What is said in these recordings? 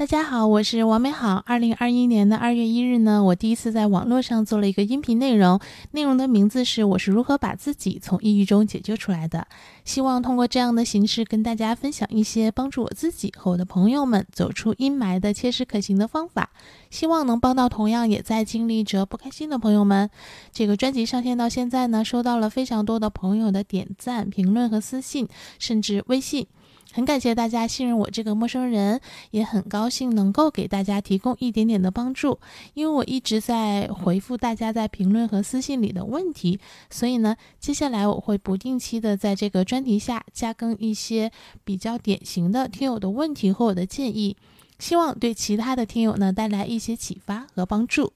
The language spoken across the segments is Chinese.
大家好，我是王美好。二零二一年的二月一日呢，我第一次在网络上做了一个音频内容，内容的名字是“我是如何把自己从抑郁中解救出来的”。希望通过这样的形式跟大家分享一些帮助我自己和我的朋友们走出阴霾的切实可行的方法，希望能帮到同样也在经历着不开心的朋友们。这个专辑上线到现在呢，收到了非常多的朋友的点赞、评论和私信，甚至微信。很感谢大家信任我这个陌生人，也很高兴能够给大家提供一点点的帮助。因为我一直在回复大家在评论和私信里的问题，所以呢，接下来我会不定期的在这个专题下加更一些比较典型的听友的问题和我的建议，希望对其他的听友呢带来一些启发和帮助。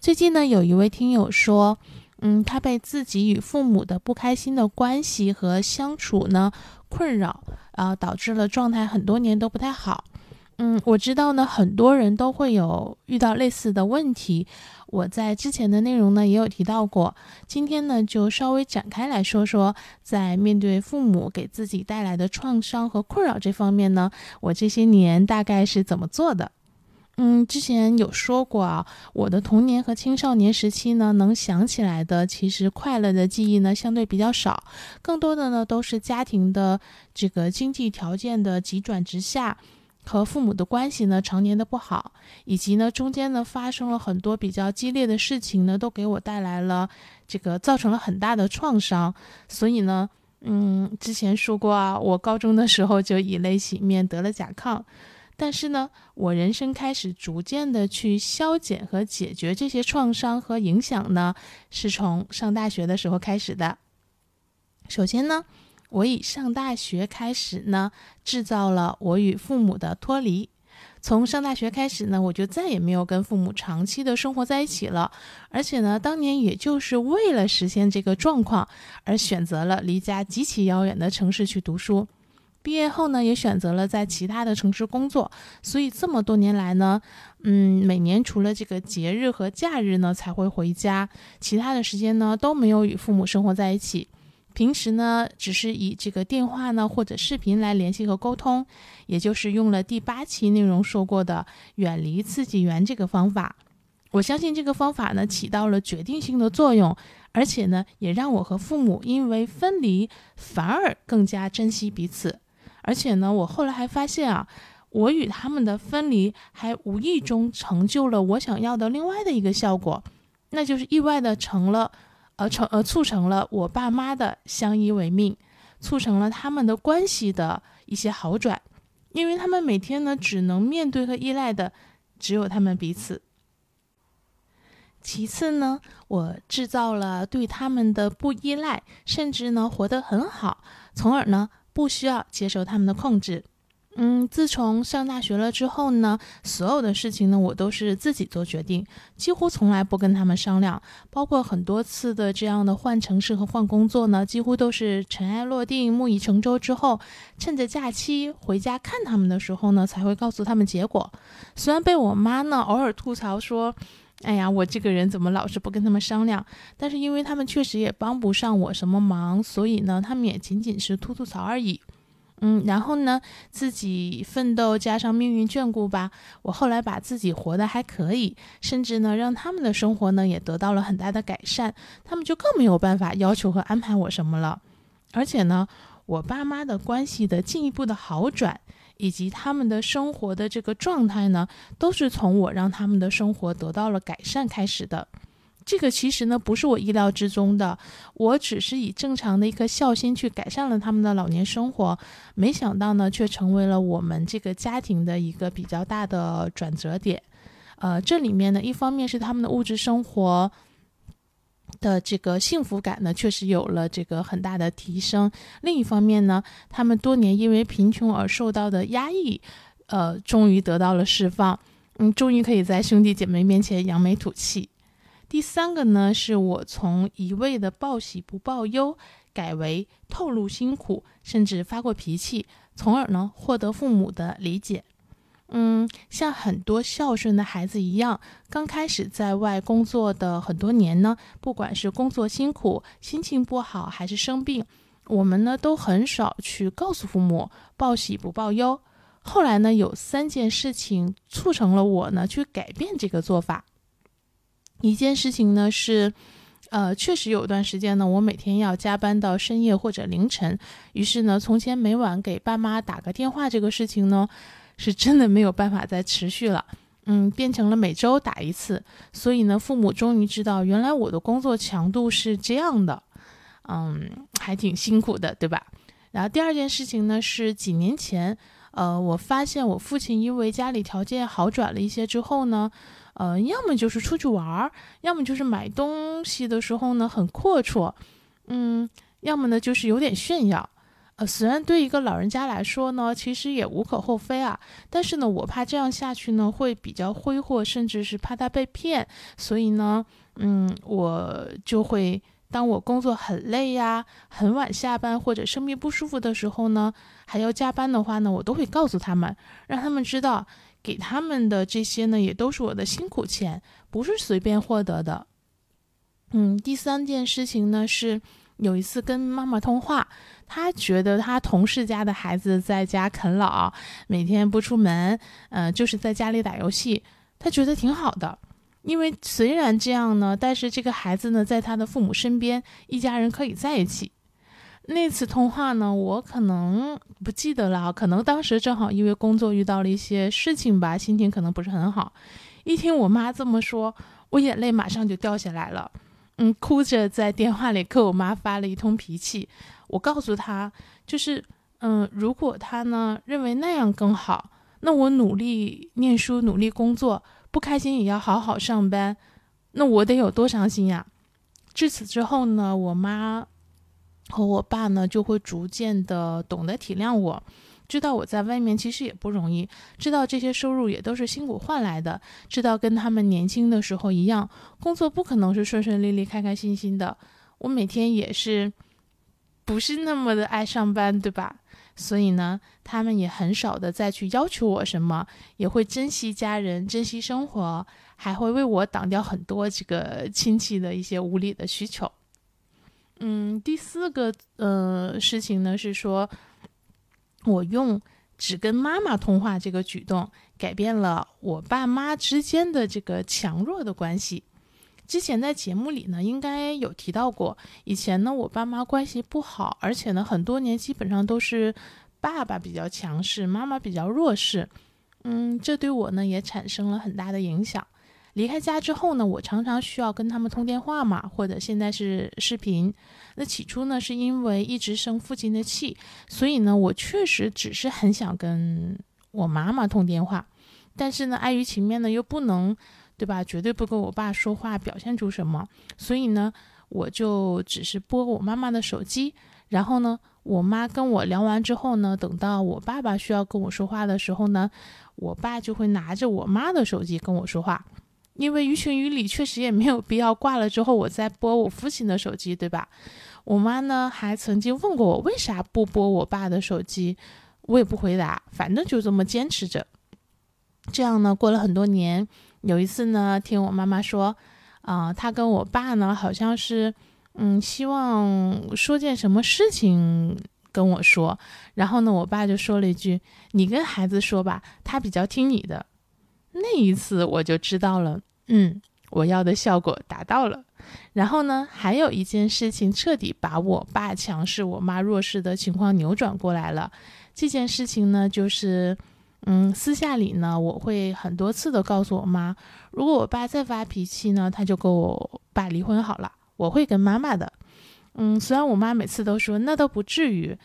最近呢，有一位听友说，嗯，他被自己与父母的不开心的关系和相处呢困扰。啊，导致了状态很多年都不太好。嗯，我知道呢，很多人都会有遇到类似的问题。我在之前的内容呢也有提到过。今天呢就稍微展开来说说，在面对父母给自己带来的创伤和困扰这方面呢，我这些年大概是怎么做的。嗯，之前有说过啊，我的童年和青少年时期呢，能想起来的其实快乐的记忆呢，相对比较少，更多的呢都是家庭的这个经济条件的急转直下，和父母的关系呢常年的不好，以及呢中间呢发生了很多比较激烈的事情呢，都给我带来了这个造成了很大的创伤，所以呢，嗯，之前说过啊，我高中的时候就以泪洗面得了甲亢。但是呢，我人生开始逐渐的去消减和解决这些创伤和影响呢，是从上大学的时候开始的。首先呢，我以上大学开始呢，制造了我与父母的脱离。从上大学开始呢，我就再也没有跟父母长期的生活在一起了。而且呢，当年也就是为了实现这个状况，而选择了离家极其遥远的城市去读书。毕业后呢，也选择了在其他的城市工作，所以这么多年来呢，嗯，每年除了这个节日和假日呢才会回家，其他的时间呢都没有与父母生活在一起。平时呢，只是以这个电话呢或者视频来联系和沟通，也就是用了第八期内容说过的远离刺激源这个方法。我相信这个方法呢起到了决定性的作用，而且呢也让我和父母因为分离反而更加珍惜彼此。而且呢，我后来还发现啊，我与他们的分离还无意中成就了我想要的另外的一个效果，那就是意外的成了，呃，成呃促成了我爸妈的相依为命，促成了他们的关系的一些好转，因为他们每天呢只能面对和依赖的只有他们彼此。其次呢，我制造了对他们的不依赖，甚至呢活得很好，从而呢。不需要接受他们的控制。嗯，自从上大学了之后呢，所有的事情呢，我都是自己做决定，几乎从来不跟他们商量。包括很多次的这样的换城市和换工作呢，几乎都是尘埃落定、木已成舟之后，趁着假期回家看他们的时候呢，才会告诉他们结果。虽然被我妈呢偶尔吐槽说。哎呀，我这个人怎么老是不跟他们商量？但是因为他们确实也帮不上我什么忙，所以呢，他们也仅仅是吐吐槽而已。嗯，然后呢，自己奋斗加上命运眷顾吧，我后来把自己活得还可以，甚至呢，让他们的生活呢也得到了很大的改善。他们就更没有办法要求和安排我什么了。而且呢，我爸妈的关系的进一步的好转。以及他们的生活的这个状态呢，都是从我让他们的生活得到了改善开始的。这个其实呢不是我意料之中的，我只是以正常的一颗孝心去改善了他们的老年生活，没想到呢却成为了我们这个家庭的一个比较大的转折点。呃，这里面呢一方面是他们的物质生活。的这个幸福感呢，确实有了这个很大的提升。另一方面呢，他们多年因为贫穷而受到的压抑，呃，终于得到了释放。嗯，终于可以在兄弟姐妹面前扬眉吐气。第三个呢，是我从一味的报喜不报忧，改为透露辛苦，甚至发过脾气，从而呢获得父母的理解。嗯，像很多孝顺的孩子一样，刚开始在外工作的很多年呢，不管是工作辛苦、心情不好还是生病，我们呢都很少去告诉父母报喜不报忧。后来呢，有三件事情促成了我呢去改变这个做法。一件事情呢是，呃，确实有段时间呢，我每天要加班到深夜或者凌晨。于是呢，从前每晚给爸妈打个电话这个事情呢，是真的没有办法再持续了。嗯，变成了每周打一次。所以呢，父母终于知道，原来我的工作强度是这样的。嗯，还挺辛苦的，对吧？然后第二件事情呢，是几年前，呃，我发现我父亲因为家里条件好转了一些之后呢。呃，要么就是出去玩儿，要么就是买东西的时候呢很阔绰，嗯，要么呢就是有点炫耀。呃，虽然对一个老人家来说呢，其实也无可厚非啊，但是呢，我怕这样下去呢会比较挥霍，甚至是怕他被骗，所以呢，嗯，我就会当我工作很累呀，很晚下班或者生病不舒服的时候呢，还要加班的话呢，我都会告诉他们，让他们知道。给他们的这些呢，也都是我的辛苦钱，不是随便获得的。嗯，第三件事情呢，是有一次跟妈妈通话，她觉得她同事家的孩子在家啃老，每天不出门，嗯，就是在家里打游戏，她觉得挺好的。因为虽然这样呢，但是这个孩子呢，在他的父母身边，一家人可以在一起。那次通话呢，我可能不记得了，可能当时正好因为工作遇到了一些事情吧，心情可能不是很好。一听我妈这么说，我眼泪马上就掉下来了，嗯，哭着在电话里跟我妈发了一通脾气。我告诉她，就是，嗯，如果她呢认为那样更好，那我努力念书、努力工作，不开心也要好好上班，那我得有多伤心呀？至此之后呢，我妈。和我爸呢，就会逐渐的懂得体谅我，知道我在外面其实也不容易，知道这些收入也都是辛苦换来的，知道跟他们年轻的时候一样，工作不可能是顺顺利利、开开心心的。我每天也是不是那么的爱上班，对吧？所以呢，他们也很少的再去要求我什么，也会珍惜家人、珍惜生活，还会为我挡掉很多这个亲戚的一些无理的需求。嗯，第四个呃事情呢是说，我用只跟妈妈通话这个举动，改变了我爸妈之间的这个强弱的关系。之前在节目里呢，应该有提到过，以前呢我爸妈关系不好，而且呢很多年基本上都是爸爸比较强势，妈妈比较弱势。嗯，这对我呢也产生了很大的影响。离开家之后呢，我常常需要跟他们通电话嘛，或者现在是视频。那起初呢，是因为一直生父亲的气，所以呢，我确实只是很想跟我妈妈通电话，但是呢，碍于情面呢，又不能，对吧？绝对不跟我爸说话，表现出什么。所以呢，我就只是拨我妈妈的手机，然后呢，我妈跟我聊完之后呢，等到我爸爸需要跟我说话的时候呢，我爸就会拿着我妈的手机跟我说话。因为于情于理，确实也没有必要挂了之后我再拨我父亲的手机，对吧？我妈呢还曾经问过我为啥不拨我爸的手机，我也不回答，反正就这么坚持着。这样呢，过了很多年，有一次呢，听我妈妈说，啊，她跟我爸呢好像是，嗯，希望说件什么事情跟我说，然后呢，我爸就说了一句：“你跟孩子说吧，他比较听你的。”那一次我就知道了。嗯，我要的效果达到了。然后呢，还有一件事情彻底把我爸强势、我妈弱势的情况扭转过来了。这件事情呢，就是，嗯，私下里呢，我会很多次的告诉我妈，如果我爸再发脾气呢，他就跟我爸离婚好了。我会跟妈妈的。嗯，虽然我妈每次都说那都不至于。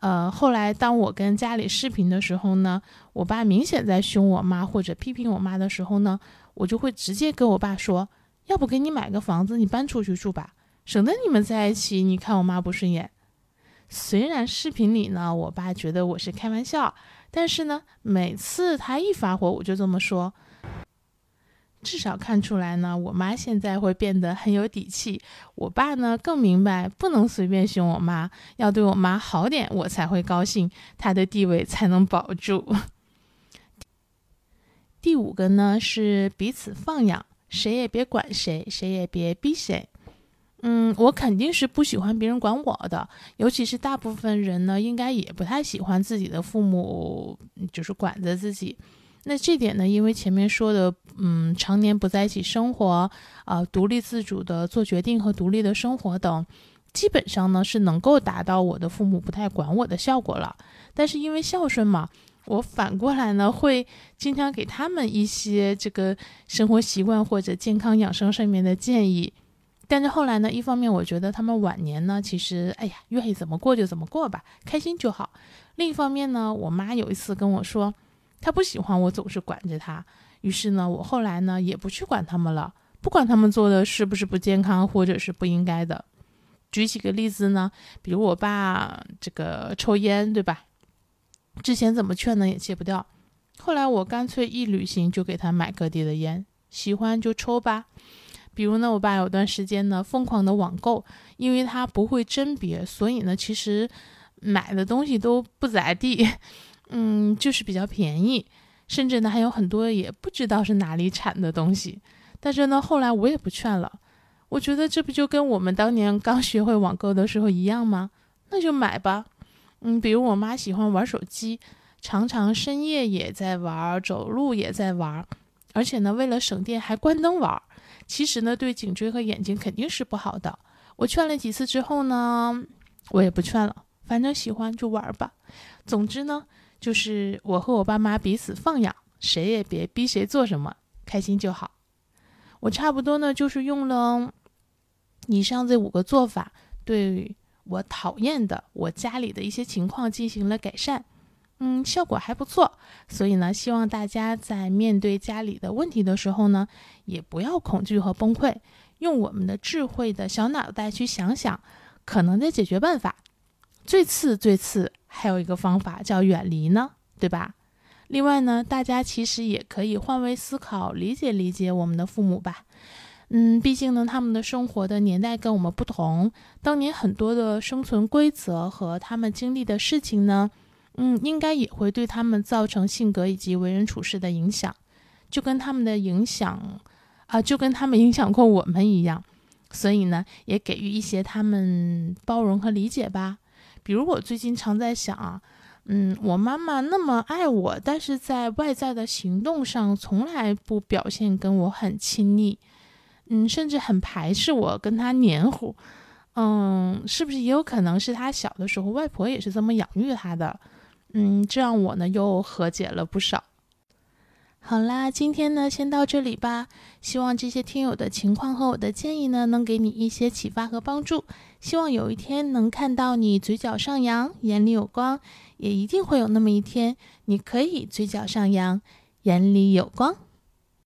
呃，后来当我跟家里视频的时候呢，我爸明显在凶我妈或者批评我妈的时候呢。我就会直接跟我爸说，要不给你买个房子，你搬出去住吧，省得你们在一起，你看我妈不顺眼。虽然视频里呢，我爸觉得我是开玩笑，但是呢，每次他一发火，我就这么说，至少看出来呢，我妈现在会变得很有底气。我爸呢，更明白不能随便凶我妈，要对我妈好点，我才会高兴，他的地位才能保住。第五个呢是彼此放养，谁也别管谁，谁也别逼谁。嗯，我肯定是不喜欢别人管我的，尤其是大部分人呢，应该也不太喜欢自己的父母就是管着自己。那这点呢，因为前面说的，嗯，常年不在一起生活，啊，独立自主的做决定和独立的生活等，基本上呢是能够达到我的父母不太管我的效果了。但是因为孝顺嘛，我反过来呢会经常给他们一些这个生活习惯或者健康养生上面的建议。但是后来呢，一方面我觉得他们晚年呢，其实哎呀，愿意怎么过就怎么过吧，开心就好。另一方面呢，我妈有一次跟我说。她不喜欢我总是管着她，于是呢，我后来呢也不去管他们了，不管他们做的是不是不健康或者是不应该的。举几个例子呢，比如我爸这个抽烟，对吧？之前怎么劝呢也戒不掉，后来我干脆一旅行就给他买各地的烟，喜欢就抽吧。比如呢，我爸有段时间呢疯狂的网购，因为他不会甄别，所以呢其实买的东西都不咋地。嗯，就是比较便宜，甚至呢还有很多也不知道是哪里产的东西。但是呢，后来我也不劝了，我觉得这不就跟我们当年刚学会网购的时候一样吗？那就买吧。嗯，比如我妈喜欢玩手机，常常深夜也在玩，走路也在玩，而且呢为了省电还关灯玩。其实呢对颈椎和眼睛肯定是不好的。我劝了几次之后呢，我也不劝了，反正喜欢就玩吧。总之呢。就是我和我爸妈彼此放养，谁也别逼谁做什么，开心就好。我差不多呢，就是用了以上这五个做法，对我讨厌的我家里的一些情况进行了改善，嗯，效果还不错。所以呢，希望大家在面对家里的问题的时候呢，也不要恐惧和崩溃，用我们的智慧的小脑袋去想想可能的解决办法。最次最次。还有一个方法叫远离呢，对吧？另外呢，大家其实也可以换位思考，理解理解我们的父母吧。嗯，毕竟呢，他们的生活的年代跟我们不同，当年很多的生存规则和他们经历的事情呢，嗯，应该也会对他们造成性格以及为人处事的影响，就跟他们的影响啊，就跟他们影响过我们一样。所以呢，也给予一些他们包容和理解吧。比如我最近常在想啊，嗯，我妈妈那么爱我，但是在外在的行动上从来不表现跟我很亲密，嗯，甚至很排斥我跟他黏糊，嗯，是不是也有可能是他小的时候外婆也是这么养育他的？嗯，这让我呢又和解了不少。好啦，今天呢先到这里吧。希望这些听友的情况和我的建议呢，能给你一些启发和帮助。希望有一天能看到你嘴角上扬，眼里有光，也一定会有那么一天，你可以嘴角上扬，眼里有光。